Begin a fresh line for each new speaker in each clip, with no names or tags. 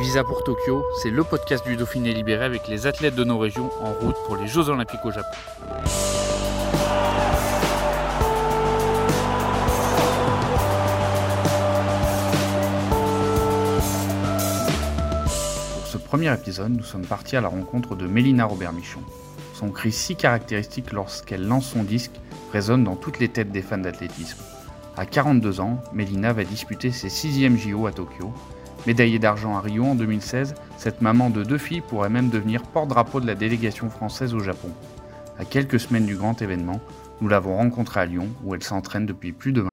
Visa pour Tokyo, c'est le podcast du Dauphiné libéré avec les athlètes de nos régions en route pour les Jeux Olympiques au Japon. Pour ce premier épisode, nous sommes partis à la rencontre de Mélina Robert-Michon. Son cri si caractéristique lorsqu'elle lance son disque résonne dans toutes les têtes des fans d'athlétisme. À 42 ans, Mélina va disputer ses 6e JO à Tokyo. Médaillée d'argent à Rio en 2016, cette maman de deux filles pourrait même devenir porte-drapeau de la délégation française au Japon. À quelques semaines du grand événement, nous l'avons rencontrée à Lyon où elle s'entraîne depuis plus de 20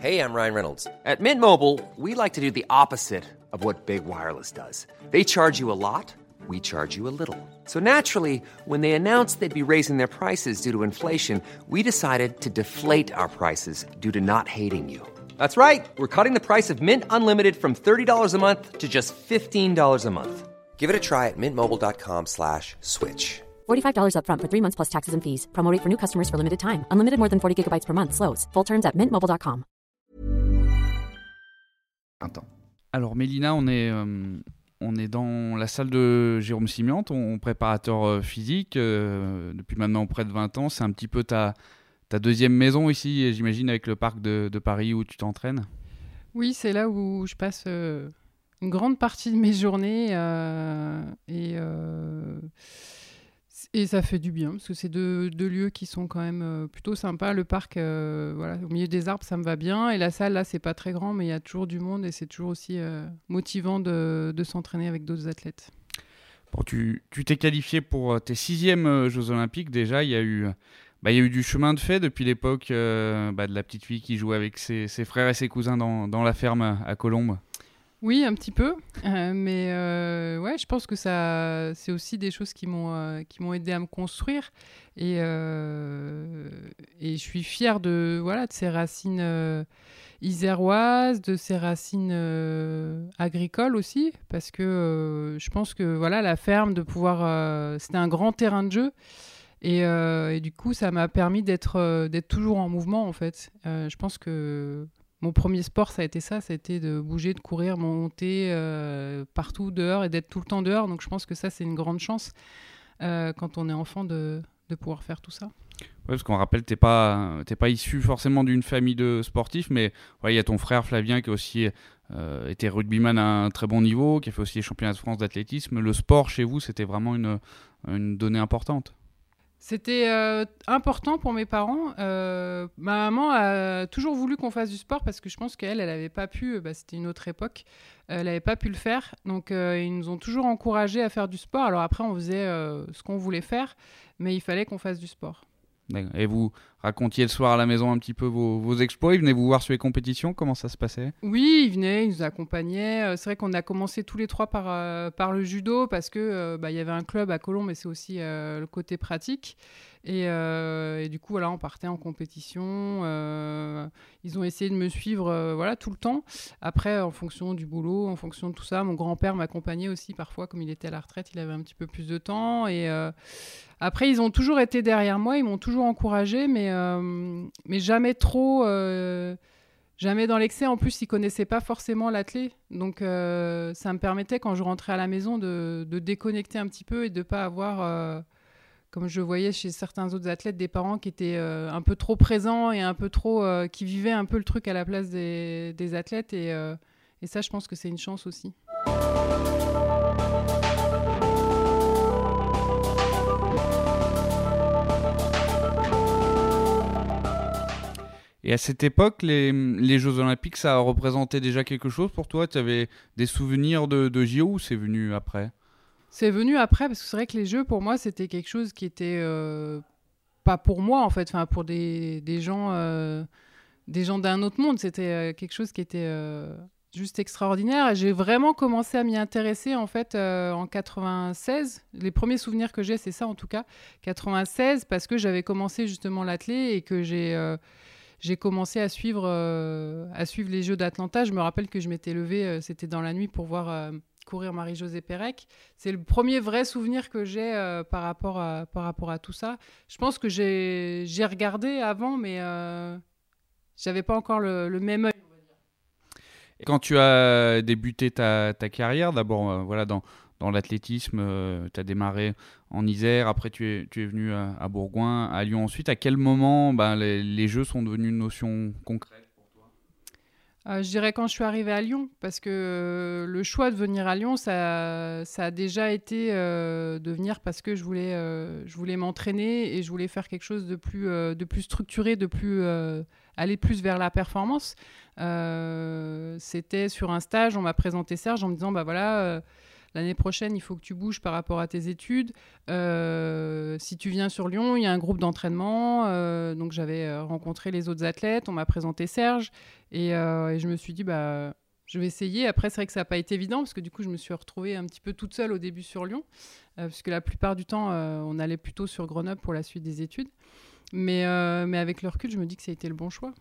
Hey, I'm Ryan Reynolds. At Mint Mobile, we like to do the opposite of what Big Wireless does. They charge you a lot, we charge you a little. So naturally, when they announced they'd be raising their prices due to inflation, we decided to deflate our prices due to not hating you. That's right. We're cutting the price of Mint Unlimited from $30 a month to just $15 a month. Give it a try at mintmobile.com slash switch.
$45 upfront for three months plus taxes and fees. Promo rate for new customers for limited time. Unlimited more than 40 gigabytes per month. Slows. Full terms at mintmobile.com.
ans. Alors Mélina, on est, euh, on est dans la salle de Jérôme Simian, ton préparateur euh, physique, euh, depuis maintenant près de 20 ans. C'est un petit peu ta, ta deuxième maison ici, j'imagine, avec le parc de, de Paris où tu t'entraînes.
Oui, c'est là où je passe euh, une grande partie de mes journées euh, et, euh, et ça fait du bien parce que c'est deux, deux lieux qui sont quand même euh, plutôt sympas. Le parc, euh, voilà, au milieu des arbres, ça me va bien et la salle là, c'est pas très grand, mais il y a toujours du monde et c'est toujours aussi euh, motivant de, de s'entraîner avec d'autres athlètes.
Bon, tu tu t'es qualifié pour tes sixièmes Jeux Olympiques déjà. Il y a eu, bah, il y a eu du chemin de fait depuis l'époque euh, bah, de la petite fille qui jouait avec ses, frères et ses cousins dans, la ferme à Colombes.
Oui, un petit peu, euh, mais euh, ouais, je pense que ça, c'est aussi des choses qui m'ont qui m'ont aidé à me construire et et je suis fière de voilà de ces racines iséroises, de ces racines agricoles aussi, parce que je pense que voilà la ferme de pouvoir, c'était un grand terrain de jeu. Et, euh, et du coup, ça m'a permis d'être euh, toujours en mouvement, en fait. Euh, je pense que mon premier sport, ça a été ça, ça a été de bouger, de courir, monter partout dehors et d'être tout le temps dehors. Donc je pense que ça, c'est une grande chance quand on est enfant de, de pouvoir faire tout ça.
Ouais, parce qu'on rappelle, t'es pas, pas issu forcément d'une famille de sportifs, mais il y a ton frère Flavien qui a aussi été rugbyman à un très bon niveau, qui a fait aussi les championnats de France d'athlétisme. Le sport chez vous, c'était vraiment une, une donnée importante.
C'était euh, important pour mes parents. Euh, ma maman a toujours voulu qu'on fasse du sport parce que je pense qu'elle, elle n'avait pas pu, bah, c'était une autre époque, euh, elle n'avait pas pu le faire. Donc euh, ils nous ont toujours encouragés à faire du sport. Alors après, on faisait euh, ce qu'on voulait faire, mais il fallait qu'on fasse du sport.
Et vous racontiez le soir à la maison un petit peu vos, vos exploits. Ils venaient vous voir sur les compétitions. Comment ça se passait?
Oui, ils venaient, ils nous accompagnaient. Euh, C'est vrai qu'on a commencé tous les trois par, euh, par le judo parce que euh, bah, y avait un club à Colombes, mais c'est aussi euh, le côté pratique. Et, et du coup, voilà, on partait en compétition. ils ont essayé de me suivre, voilà, tout le temps. Après, en fonction du boulot, en fonction de tout ça, mon grand-père m'accompagnait aussi parfois, comme il était à la retraite, il avait un petit peu plus de temps. Et après, ils ont toujours été derrière moi, ils m'ont toujours encouragé, mais, euh, mais jamais trop. euh, Jamais dans l'excès. En plus, ils connaissaient pas forcément l'athlé. Donc, euh, ça me permettait, quand je rentrais à la maison, de, de déconnecter un petit peu et de pas avoir, comme je voyais chez certains autres athlètes, des parents qui étaient un peu trop présents et un peu trop. qui vivaient un peu le truc à la place des, des athlètes. Et, et ça, je pense que c'est une chance aussi.
Et à cette époque, les, Jeux Olympiques, ça représentait déjà quelque chose pour toi? Tu avais des souvenirs de, de JO ou c'est venu après?
C'est venu après, parce que c'est vrai que les jeux, pour moi, c'était quelque chose qui était euh, pas pour moi, en fait, enfin, pour des, gens, euh, des gens d'un autre monde. C'était euh, quelque chose qui était juste extraordinaire. J'ai vraiment commencé à m'y intéresser, en fait, en 96. Les premiers souvenirs que j'ai, c'est ça, en tout cas, 96, parce que j'avais commencé justement l'athlé et que j'ai... j'ai commencé à suivre, euh, à suivre les Jeux d'Atlanta. Je me rappelle que je m'étais levée, euh, c'était dans la nuit, pour voir euh, courir Marie-Josée Pérec. C'est le premier vrai souvenir que j'ai par, rapport à, par rapport à tout ça. Je pense que j'ai regardé avant, mais euh, j'avais pas encore le, le même œil.
Quand tu as débuté ta, ta carrière, d'abord voilà, dans, dans l'athlétisme, tu as démarré en Isère, après tu es, tu es venu à, Bourgoin, à Lyon ensuite. À quel moment ben, les, jeux sont devenus une notion concrète
euh, je dirais quand je suis arrivée à Lyon, parce que euh, le choix de venir à Lyon, ça, ça a déjà été euh, de venir parce que je voulais, je voulais m'entraîner et je voulais faire quelque chose de plus, de plus structuré, de plus aller plus vers la performance. C'était sur un stage, on m'a présenté Serge en me disant bah voilà L'année prochaine, il faut que tu bouges par rapport à tes études. Euh, si tu viens sur Lyon, il y a un groupe d'entraînement. Euh, donc j'avais euh, rencontré les autres athlètes, on m'a présenté Serge. Et, je me suis dit, bah, je vais essayer. Après, c'est vrai que ça n'a pas été évident parce que du coup, je me suis retrouvée un petit peu toute seule au début sur Lyon. puisque la plupart du temps, on allait plutôt sur Grenoble pour la suite des études. Mais, mais avec le recul, je me dis que ça a été le bon choix.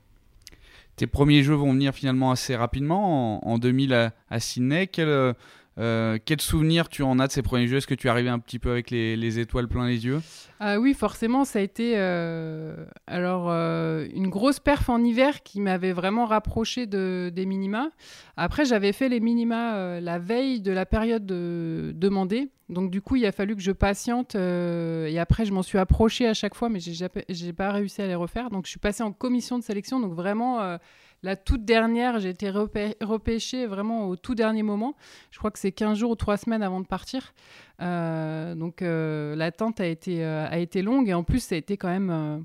Tes premiers jeux vont venir finalement assez rapidement. En, 2000 à, à Sydney, quel, euh, quel souvenir tu en as de ces premiers jeux? Est-ce que tu es arrivé un petit peu avec les, étoiles plein les yeux?
Ah Oui, forcément, ça a été euh, alors euh, une grosse perf en hiver qui m'avait vraiment rapproché de, des minima. Après, j'avais fait les minima la veille de la période demandée. Donc du coup, il a fallu que je patiente et après, je m'en suis approché à chaque fois, mais j'ai n'ai pas réussi à les refaire. Donc je suis passée en commission de sélection. Donc vraiment la toute dernière, j'ai été repêchée vraiment au tout dernier moment. Je crois que c'est 15 jours ou 3 semaines avant de partir. Euh, donc euh, l'attente a, été, euh, a été longue et en plus, ça a été quand même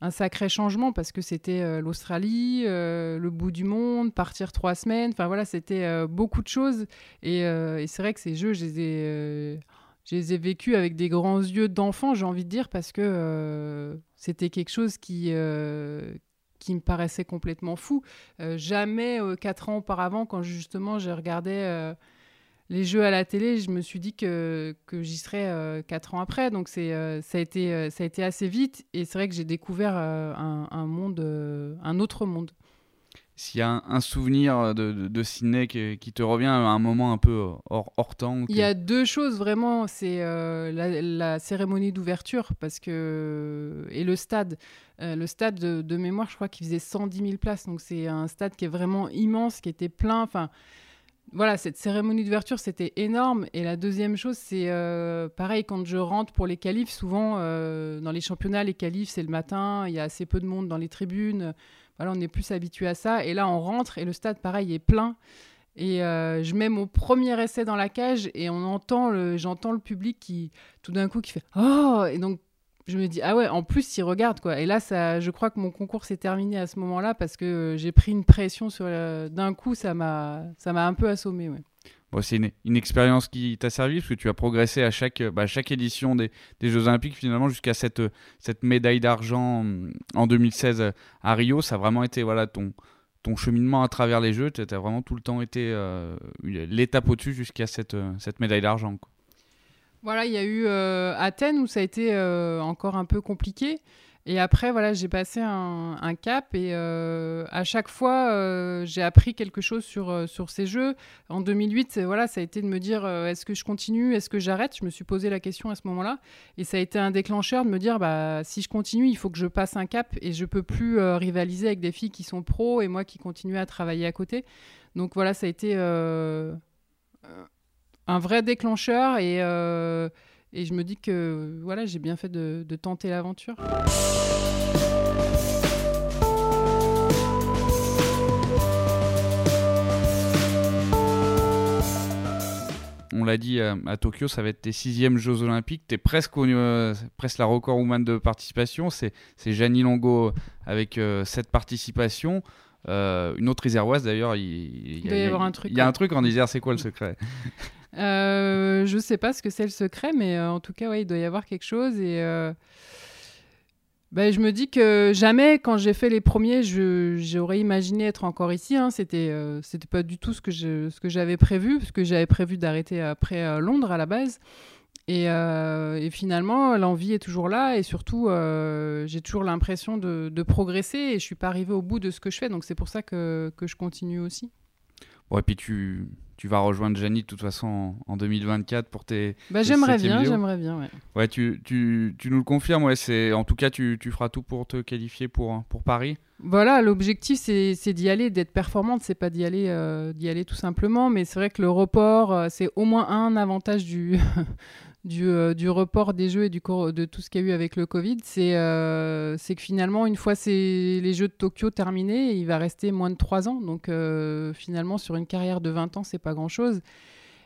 un sacré changement parce que c'était l'Australie, le bout du monde, partir 3 semaines. Enfin voilà, c'était beaucoup de choses. Et, c'est vrai que ces jeux, je je les ai vécus avec des grands yeux d'enfant, j'ai envie de dire, parce que c'était quelque chose qui, qui me paraissait complètement fou. Euh, jamais, euh, quatre ans auparavant, quand justement je regardais euh, les jeux à la télé, je me suis dit que, j'y serais quatre ans après. Donc c'est, ça, a été, assez vite et c'est vrai que j'ai découvert un, monde, un autre monde.
S'il y a un, souvenir de, de, Sydney qui, te revient à un moment un peu hors, hors temps
Il y a deux choses vraiment. C'est la, la, cérémonie d'ouverture parce que, et le stade. Euh, le stade de, mémoire, je crois qu'il faisait 110 000 places. Donc c'est un stade qui est vraiment immense, qui était plein. Enfin, voilà, cette cérémonie d'ouverture, c'était énorme. Et la deuxième chose, c'est euh, pareil, quand je rentre pour les qualifs, souvent euh, dans les championnats, les qualifs, c'est le matin, il y a assez peu de monde dans les tribunes. Voilà, on est plus habitué à ça. Et là, on rentre et le stade, pareil, est plein. Et je mets mon premier essai dans la cage et on entend j'entends le public qui, tout d'un coup, qui fait Oh Et donc, je me dis ah ouais en plus il regarde quoi et là ça je crois que mon concours s'est terminé à ce moment-là parce que euh, j'ai pris une pression sur d'un coup ça m'a ça m'a un peu assommé.
C'est une, expérience qui t'a servi parce que tu as progressé à chaque, bah, chaque édition des, Jeux Olympiques finalement jusqu'à cette, cette médaille d'argent en 2016 à Rio. Ça a vraiment été voilà, ton, ton cheminement à travers les Jeux. Tu as vraiment tout le temps été euh, l'étape au-dessus jusqu'à cette, cette médaille d'argent.
Voilà, il y a eu euh, Athènes où ça a été euh, encore un peu compliqué. Et après, voilà, j'ai passé un, cap et euh, à chaque fois, j'ai appris quelque chose sur, sur ces jeux. En 2008, voilà, ça a été de me dire est-ce que je continue, est-ce que j'arrête? Je me suis posé la question à ce moment-là. Et ça a été un déclencheur de me dire bah, si je continue, il faut que je passe un cap et je peux plus rivaliser avec des filles qui sont pros et moi qui continue à travailler à côté. Donc voilà, ça a été un vrai déclencheur et, euh, et, je me dis que voilà, j'ai bien fait de, tenter l'aventure.
On l'a dit euh, à, Tokyo, ça va être tes sixièmes Jeux Olympiques. Tu es presque, euh, presque la record woman de participation. C'est Janie Longo avec cette participation. une autre iséroise d'ailleurs. Il,
y, a, un truc.
Il y a un truc en Isère, c'est quoi le secret?
euh, je sais pas ce que c'est le secret, mais euh, en tout cas, ouais, il doit y avoir quelque chose. Et euh, ben, je me dis que jamais, quand j'ai fait les premiers, j'aurais imaginé être encore ici. Hein. C'était, c'était pas du tout ce que, j'avais prévu, parce que j'avais prévu d'arrêter après Londres à la base. Et, et finalement, l'envie est toujours là, et surtout, j'ai toujours l'impression de, de, progresser, et je suis pas arrivée au bout de ce que je fais, donc c'est pour ça que, que je continue aussi.
Bon, et puis tu, tu vas rejoindre Janie de toute façon en, 2024 pour tes.
Bah, j'aimerais bien, j'aimerais bien, ouais.
Ouais, tu, tu, tu, nous le confirmes, ouais, c'est en tout cas tu, tu feras tout pour te qualifier pour, pour Paris.
Voilà, l'objectif c'est d'y aller, d'être performante, c'est pas d'y aller, euh, d'y aller tout simplement. Mais c'est vrai que le report, euh, c'est au moins un avantage du, du, euh, du, report des jeux et du de tout ce qu'il y a eu avec le Covid, c'est c'est que finalement, une fois les Jeux de Tokyo terminés, il va rester moins de 3 ans. Donc finalement, sur une carrière de 20 ans, c'est pas grand-chose.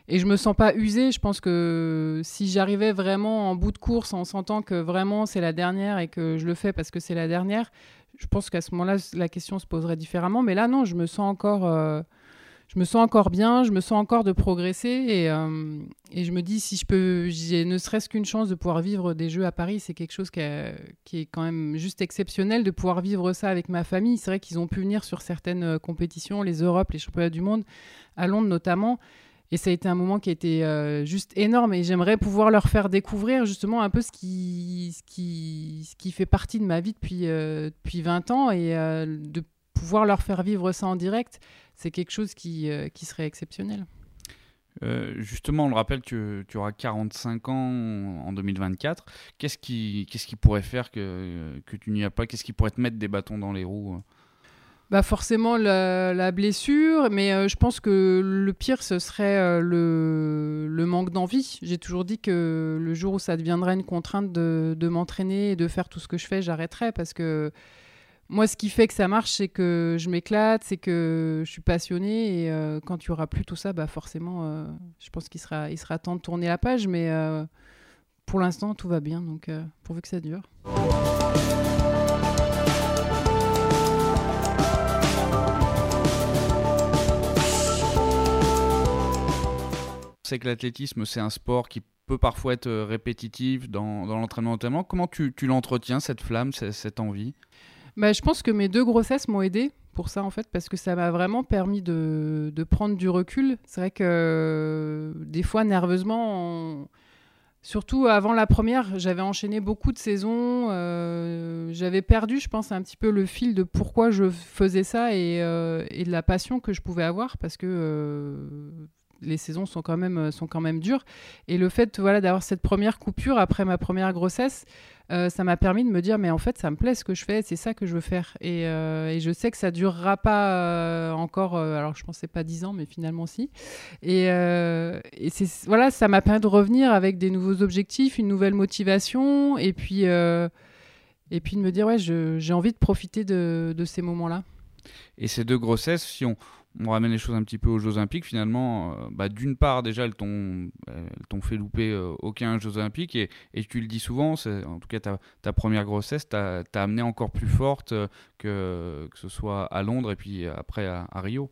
Et je me sens pas usée. Je pense que si j'arrivais vraiment en bout de course en sentant que vraiment c'est la dernière et que je le fais parce que c'est la dernière, je pense qu'à ce moment-là, la question se poserait différemment. Mais là, non, je me sens encore, euh, je me sens encore bien, je me sens encore de progresser. Et, euh, et je me dis, si je peux, j'ai ne serait-ce qu'une chance de pouvoir vivre des Jeux à Paris, c'est quelque chose qui, est quand même juste exceptionnel de pouvoir vivre ça avec ma famille. C'est vrai qu'ils ont pu venir sur certaines euh, compétitions, les Europes, les championnats du monde, à Londres notamment. Et ça a été un moment qui a été euh, juste énorme et j'aimerais pouvoir leur faire découvrir justement un peu ce qui, fait partie de ma vie depuis, euh, depuis 20 ans et de pouvoir leur faire vivre ça en direct, c'est quelque chose qui, qui serait exceptionnel.
justement, on le rappelle que tu auras 45 ans en 2024. Qu'est-ce qui, qu'est-ce qui pourrait faire que, que tu n'y as pas? Qu'est-ce qui pourrait te mettre des bâtons dans les roues?
Bah forcément la, blessure, mais euh, je pense que le pire, ce serait euh, le, le, manque d'envie. J'ai toujours dit que le jour où ça deviendrait une contrainte de, de m'entraîner et de faire tout ce que je fais, j'arrêterais parce que moi, ce qui fait que ça marche, c'est que je m'éclate, c'est que je suis passionnée et euh, quand il n'y aura plus tout ça, bah forcément, je pense qu'il sera, temps de tourner la page, mais pour l'instant, tout va bien, donc pourvu que ça dure.
sait que l'athlétisme, c'est un sport qui peut parfois être euh, répétitif dans, l'entraînement notamment. Comment tu l'entretiens, cette flamme, cette, envie?
Bah, Je pense que mes deux grossesses m'ont aidé pour ça, en fait, parce que ça m'a vraiment permis de, prendre du recul. C'est vrai que euh, des fois, nerveusement, surtout avant la première, j'avais enchaîné beaucoup de saisons. Euh, j'avais perdu, je pense, un petit peu le fil de pourquoi je faisais ça et, et de la passion que je pouvais avoir, parce que les saisons sont quand même, euh, sont quand même dures. Et le fait voilà, d'avoir cette première coupure après ma première grossesse, euh, ça m'a permis de me dire, mais en fait, ça me plaît ce que je fais, c'est ça que je veux faire. Et, euh, je sais que ça durera pas encore, alors je pensais pas 10 ans, mais finalement si. Et, et voilà, ça m'a permis de revenir avec des nouveaux objectifs, une nouvelle motivation, et puis, et puis de me dire, ouais, j'ai envie de profiter de, de ces moments-là.
Et ces deux grossesses, si on, on ramène les choses un petit peu aux Jeux Olympiques, finalement, euh, bah, d'une part, déjà, elles t'ont, fait louper euh, aucun Jeux Olympiques, et, tu le dis souvent, en tout cas, ta, première grossesse t'a, amené encore plus forte euh, que ce soit à Londres et puis après à Rio.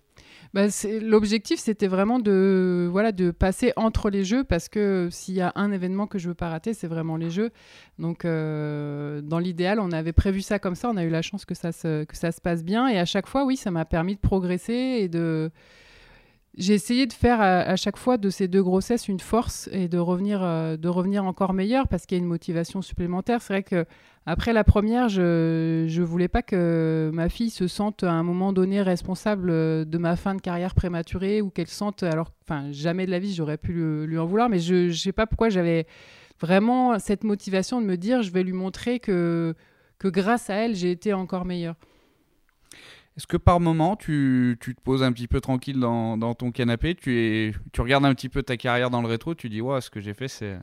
Bah, l'objectif, c'était vraiment de, voilà, de passer entre les jeux parce que s'il y a un événement que je veux pas rater, c'est vraiment les jeux. Donc, euh, dans l'idéal, on avait prévu ça comme ça. On a eu la chance que ça se, que ça se passe bien. Et à chaque fois, oui, ça m'a permis de progresser et de. J'ai essayé de faire à, chaque fois de ces deux grossesses une force et de revenir, euh, de revenir encore meilleur parce qu'il y a une motivation supplémentaire. C'est vrai que après la première, je ne voulais pas que ma fille se sente à un moment donné responsable euh, de ma fin de carrière prématurée ou qu'elle sente, alors, jamais de la vie, j'aurais pu lui, en vouloir, mais je ne sais pas pourquoi j'avais vraiment cette motivation de me dire, je vais lui montrer que, que grâce à elle, j'ai été encore meilleure.
Est-ce que par moment, tu, tu, te poses un petit peu tranquille dans, dans ton canapé, tu, es, tu regardes un petit peu ta carrière dans le rétro, tu dis, ouais, ce que j'ai fait, c'est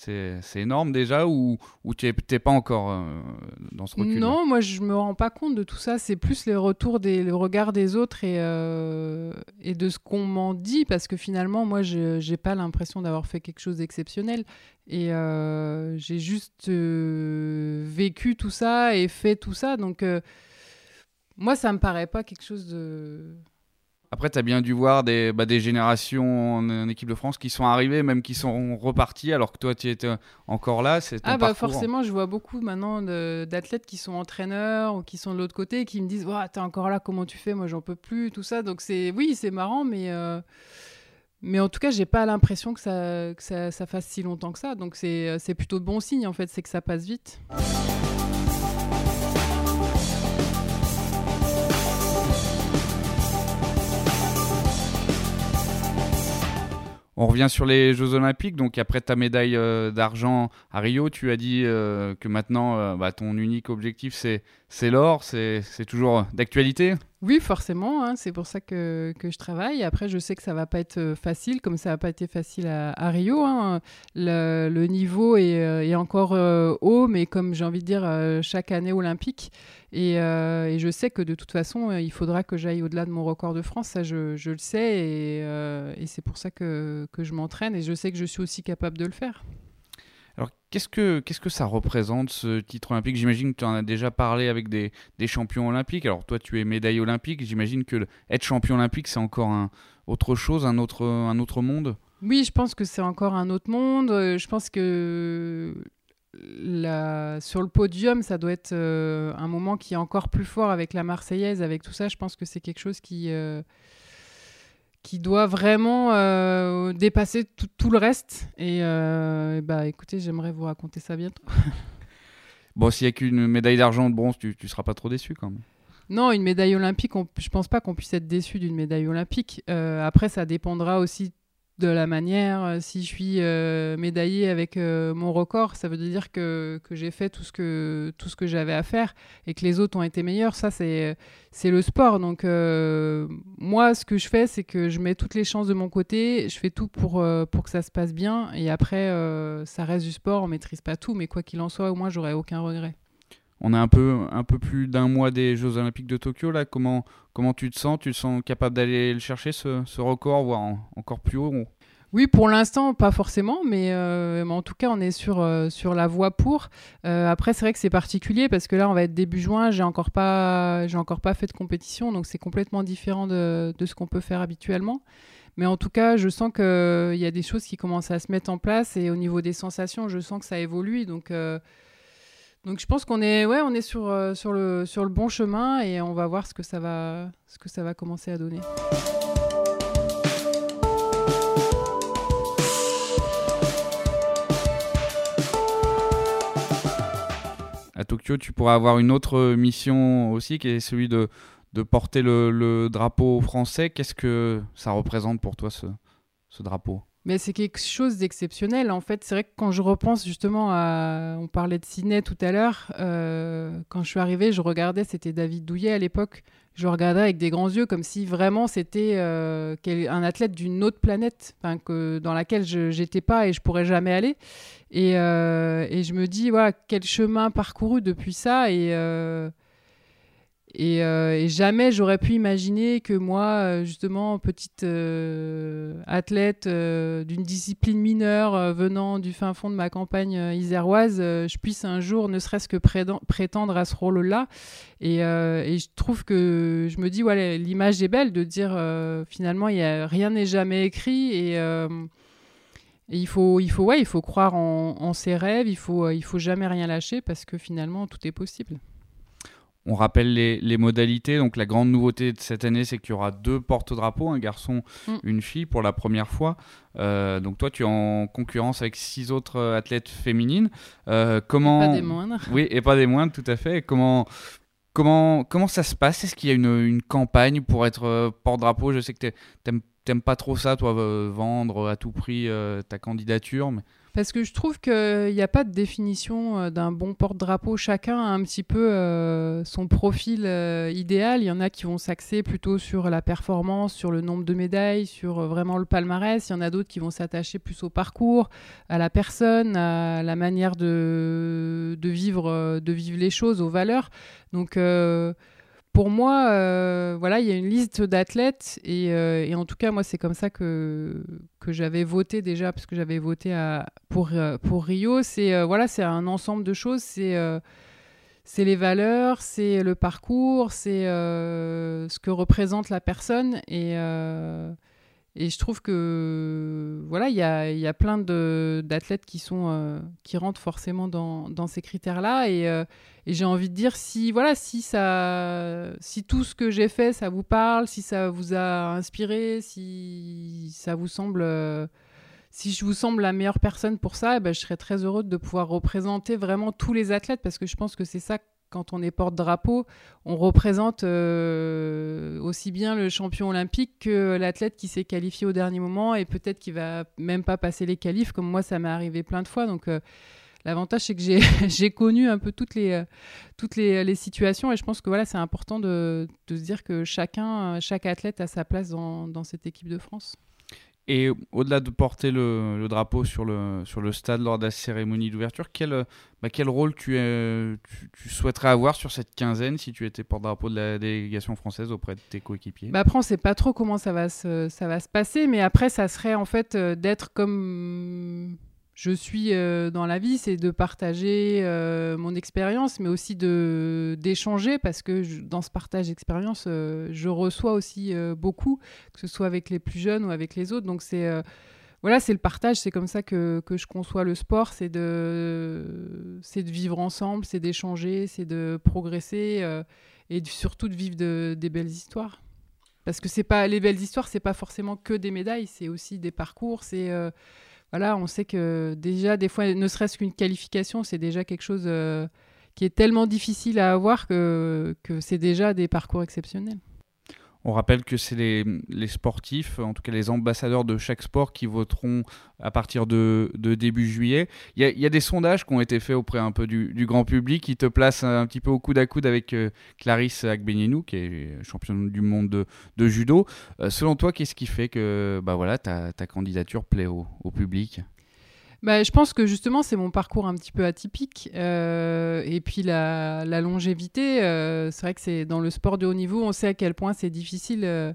c'est énorme déjà ou, ou tu n'es pas encore euh, dans ce recul
Non, moi je me rends pas compte de tout ça. C'est plus les retours, des, le regard des autres et, euh, et de ce qu'on m'en dit parce que finalement, moi je n'ai pas l'impression d'avoir fait quelque chose d'exceptionnel. Et euh, j'ai juste vécu tout ça et fait tout ça. Donc moi ça me paraît pas quelque chose de
après, tu as bien dû voir des, bah, des générations en, équipe de France qui sont arrivées, même qui sont reparties, alors que toi, tu étais encore là.
Ah, bah forcément, je vois beaucoup maintenant d'athlètes qui sont entraîneurs ou qui sont de l'autre côté qui me disent tu T'es encore là, comment tu fais? Moi, j'en peux plus, tout ça. Donc, c'est oui, c'est marrant, mais. Euh, mais en tout cas, j'ai pas l'impression que, ça, que ça, ça, fasse si longtemps que ça. Donc c'est plutôt de bon signe, en fait, c'est que ça passe vite.
On revient sur les Jeux Olympiques. Donc, après ta médaille euh, d'argent à Rio, tu as dit euh, que maintenant, euh, bah, ton unique objectif, c'est, c'est l'or, c'est toujours d'actualité?
Oui, forcément, hein, c'est pour ça que, que, je travaille. Après, je sais que ça va pas être facile, comme ça n'a pas été facile à, Rio. Hein. Le, niveau est, est encore haut, mais comme j'ai envie de dire, chaque année olympique. Et, et, je sais que de toute façon, il faudra que j'aille au-delà de mon record de France, ça je, je le sais, et, et c'est pour ça que, que je m'entraîne, et je sais que je suis aussi capable de le faire.
Qu'est-ce que, qu'est-ce que ça représente ce titre olympique? J'imagine que tu en as déjà parlé avec des, des, champions olympiques. Alors, toi, tu es médaille olympique. J'imagine que être champion olympique, c'est encore un, autre chose, un autre, un autre monde?
Oui, je pense que c'est encore un autre monde. Euh, je pense que sur le podium, ça doit être euh, un moment qui est encore plus fort avec la Marseillaise, avec tout ça. Je pense que c'est quelque chose qui. Euh, qui doit vraiment euh, dépasser tout, le reste. Et euh, bah écoutez, j'aimerais vous raconter ça bientôt.
bon, s'il n'y a qu'une médaille d'argent ou de bronze, tu ne seras pas trop déçu quand même.
Non, une médaille olympique, on, je pense pas qu'on puisse être déçu d'une médaille olympique. Euh, après, ça dépendra aussi de la manière. Euh, si je suis euh, médaillée avec euh, mon record, ça veut dire que, que j'ai fait tout ce que, tout ce que j'avais à faire et que les autres ont été meilleurs. Ça, c'est, c'est le sport. Donc, moi, ce que je fais, c'est que je mets toutes les chances de mon côté. Je fais tout pour, pour que ça se passe bien. Et après, ça reste du sport. On maîtrise pas tout. Mais quoi qu'il en soit, au moins, j'aurai aucun regret.
On a un peu, plus d'un mois des Jeux Olympiques de Tokyo. Là, comment, comment tu te sens? Tu te sens capable d'aller le chercher, ce, record, voire encore plus haut?
Oui, pour l'instant, pas forcément, mais, euh, en tout cas, on est sur, euh, sur la voie pour. Euh, après, c'est vrai que c'est particulier parce que là, on va être début juin, j'ai encore pas, encore pas fait de compétition, donc c'est complètement différent de, de ce qu'on peut faire habituellement. Mais en tout cas, je sens qu'il y a des choses qui commencent à se mettre en place et au niveau des sensations, je sens que ça évolue. Donc, donc je pense qu'on est, ouais, on est sur, sur, le, sur le bon chemin et on va voir ce que ça va, ce que ça va commencer à donner.
à Tokyo, tu pourras avoir une autre mission aussi, qui est celui de, de porter le, drapeau français. Qu'est-ce que ça représente pour toi, ce, ce drapeau?
Mais c'est quelque chose d'exceptionnel. En fait, c'est vrai que quand je repense justement à. On parlait de Sydney tout à l'heure. Euh, quand je suis arrivée, je regardais, c'était David Douillet à l'époque. Je regardais avec des grands yeux comme si vraiment c'était euh, un athlète d'une autre planète, que, dans laquelle je n'étais pas et je pourrais jamais aller. Et, euh, et, je me dis, quel chemin parcouru depuis ça. Et. Euh, et, jamais j'aurais pu imaginer que moi, euh, justement, petite euh, athlète d'une discipline mineure venant du fin fond de ma campagne iséroise, je puisse un jour ne serait-ce que prétendre à ce rôle-là. Et, je trouve que je me dis, voilà, l'image est belle de dire finalement, y a, rien n'est jamais écrit. Et, et il faut, il faut, ouais, il faut croire en, en, ses rêves, il faut, il faut jamais rien lâcher parce que finalement, tout est possible.
On rappelle les, modalités. Donc la grande nouveauté de cette année, c'est qu'il y aura deux porte-drapeaux, un garçon, mm. une fille, pour la première fois. Euh, donc toi, tu es en concurrence avec six autres athlètes féminines.
Euh, comment... pas des moindres.
Oui, et pas des moindres, tout à fait. Comment, comment, comment ça se passe? Est-ce qu'il y a une, campagne pour être euh, porte-drapeau? Je sais que tu n'aimes pas trop ça, toi, vendre à tout prix ta candidature. Mais...
Parce que je trouve qu'il n'y a pas de définition euh, d'un bon porte-drapeau. Chacun a un petit peu euh, son profil euh, idéal. Il y en a qui vont s'axer plutôt sur la performance, sur le nombre de médailles, sur vraiment le palmarès. Il y en a d'autres qui vont s'attacher plus au parcours, à la personne, à la manière de, de, vivre, de vivre les choses, aux valeurs. Donc pour moi, euh, voilà, il y a une liste d'athlètes euh, et, en tout cas, moi, c'est comme ça que, que j'avais voté déjà, parce que j'avais voté pour, euh, pour Rio. C'est voilà, c'est un ensemble de choses. C'est c'est les valeurs, c'est le parcours, c'est ce que représente la personne et et je trouve que voilà, il y a, y a, plein d'athlètes qui sont euh, qui rentrent forcément dans, dans ces critères-là. Et, euh, et j'ai envie de dire si voilà, si ça, si tout ce que j'ai fait, ça vous parle, si ça vous a inspiré, si ça vous semble euh, si je vous semble la meilleure personne pour ça, eh ben, je serais très heureux de pouvoir représenter vraiment tous les athlètes parce que je pense que c'est ça quand on est porte-drapeau, on représente euh, aussi bien le champion olympique que l'athlète qui s'est qualifié au dernier moment et peut-être qui va même pas passer les qualifs, comme moi ça m'est arrivé plein de fois. Donc euh, l'avantage, c'est que j'ai, connu un peu toutes les, situations et je pense que voilà, c'est important de, se dire que chacun, chaque athlète a sa place dans cette équipe de France.
Et au-delà de porter le, drapeau sur le, sur le stade lors de la cérémonie d'ouverture, quel, bah, quel rôle tu, tu, souhaiterais avoir sur cette quinzaine si tu étais porte-drapeau de la délégation française auprès de tes coéquipiers?
Bah Après, on ne sait pas trop comment ça va, se, ça va se passer, mais après, ça serait en fait euh, d'être comme je suis euh, dans la vie, c'est de partager euh, mon expérience, mais aussi d'échanger parce que dans ce partage d'expérience, euh, je reçois aussi beaucoup, que ce soit avec les plus jeunes ou avec les autres. Donc c'est voilà, c'est le partage, c'est comme ça que, que, je conçois le sport, c'est de de vivre ensemble, c'est d'échanger, c'est de progresser et surtout de vivre de, des belles histoires. Parce que pas les belles histoires, c'est pas forcément que des médailles, c'est aussi des parcours, c'est voilà, on sait que déjà, des fois, ne serait-ce qu'une qualification, c'est déjà quelque chose euh, qui est tellement difficile à avoir que, que c'est déjà des parcours exceptionnels.
On rappelle que c'est les, sportifs, en tout cas les ambassadeurs de chaque sport, qui voteront à partir de, début juillet. Il y, a, des sondages qui ont été faits auprès un peu du, grand public qui te placent un petit peu au coude à coude avec euh, Clarisse Agbenienou, qui est championne du monde de, judo. Euh, selon toi, qu'est-ce qui fait que bah voilà, ta, candidature plaît au public?
Bah, je pense que justement, c'est mon parcours un petit peu atypique. Euh, et puis la, longévité, euh, c'est vrai que c'est dans le sport de haut niveau, on sait à quel point c'est difficile euh,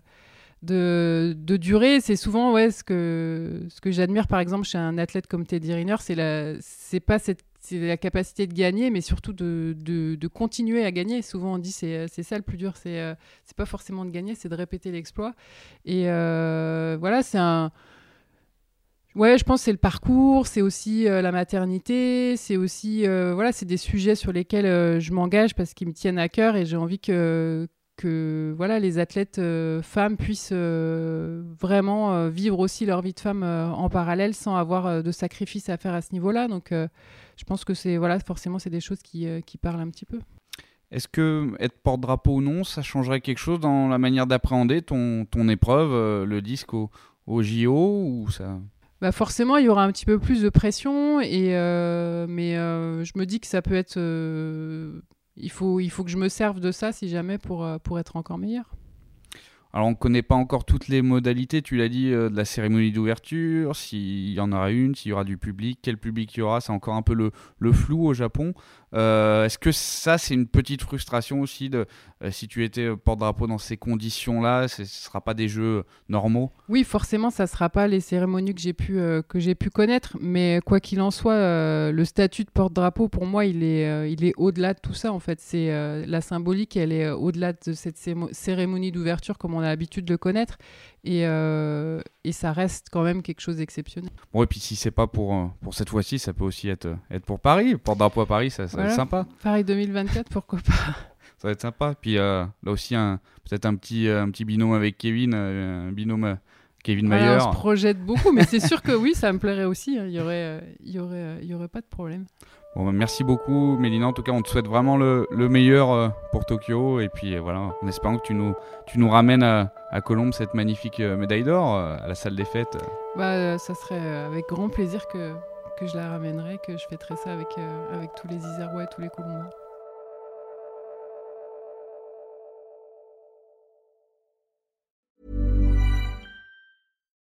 de, de, durer. C'est souvent ouais, ce que, ce que j'admire, par exemple, chez un athlète comme Teddy Riner, c'est la, pas cette la capacité de gagner, mais surtout de, de, de continuer à gagner. Souvent, on dit c'est c'est ça le plus dur, c'est c'est pas forcément de gagner, c'est de répéter l'exploit. Et voilà, c'est un Ouais, je pense que c'est le parcours, c'est aussi euh, la maternité, c'est aussi euh, voilà, c'est des sujets sur lesquels euh, je m'engage parce qu'ils me tiennent à cœur et j'ai envie que que voilà les athlètes femmes puissent vraiment vivre aussi leur vie de femme en parallèle sans avoir de sacrifices à faire à ce niveau-là. Donc je pense que c'est voilà, forcément c'est des choses qui, qui parlent un petit peu.
Est-ce que être porte-drapeau ou non, ça changerait quelque chose dans la manière d'appréhender ton, ton épreuve, le disque au, JO ou ça
bah forcément, il y aura un petit peu plus de pression. Euh, mais euh, je me dis que ça peut être. Euh, il, faut, que je me serve de ça si jamais pour, être encore meilleur.
Alors on ne connaît pas encore toutes les modalités, tu l'as dit, de la cérémonie d'ouverture, s'il y en aura une, s'il y aura du public, quel public il y aura, c'est encore un peu le flou au Japon. Euh, est-ce que ça, c'est une petite frustration aussi de euh, si tu étais euh, porte-drapeau dans ces conditions-là, ce ne sera pas des jeux normaux?
Oui, forcément, ça ne sera pas les cérémonies que j'ai pu, connaître, mais quoi qu'il en soit, le statut de porte-drapeau, pour moi, il est, il est au-delà de tout ça, en fait. C'est la symbolique, elle est au-delà de cette cérémonie d'ouverture comme on a l'habitude de le connaître. Et, euh, et, ça reste quand même quelque chose d'exceptionnel.
Bon, et puis si c'est pas pour, euh, pour cette fois-ci, ça peut aussi être, être pour Paris. Porte-drapeau à Paris, ça, ça va être sympa.
Paris 2024, pourquoi pas
Ça va être sympa. Puis euh, là aussi, peut-être un petit, un petit binôme avec Kevin, un binôme Kevin Mayer.
on se projette beaucoup, mais c'est sûr que oui, ça me plairait aussi. Hein. Il y aurait, il y aurait, il y aurait pas de problème.
Bon, bah, merci beaucoup, Mélina. En tout cas, on te souhaite vraiment le, le meilleur euh, pour Tokyo. Et puis euh, voilà, en espérant que tu nous, tu nous ramènes à, à cette magnifique euh, médaille d'or à la salle des fêtes.
Bah, ça serait avec grand plaisir que, que je la ramènerai, que je fêterai ça avec, avec tous les Isérois et tous les Colombiens.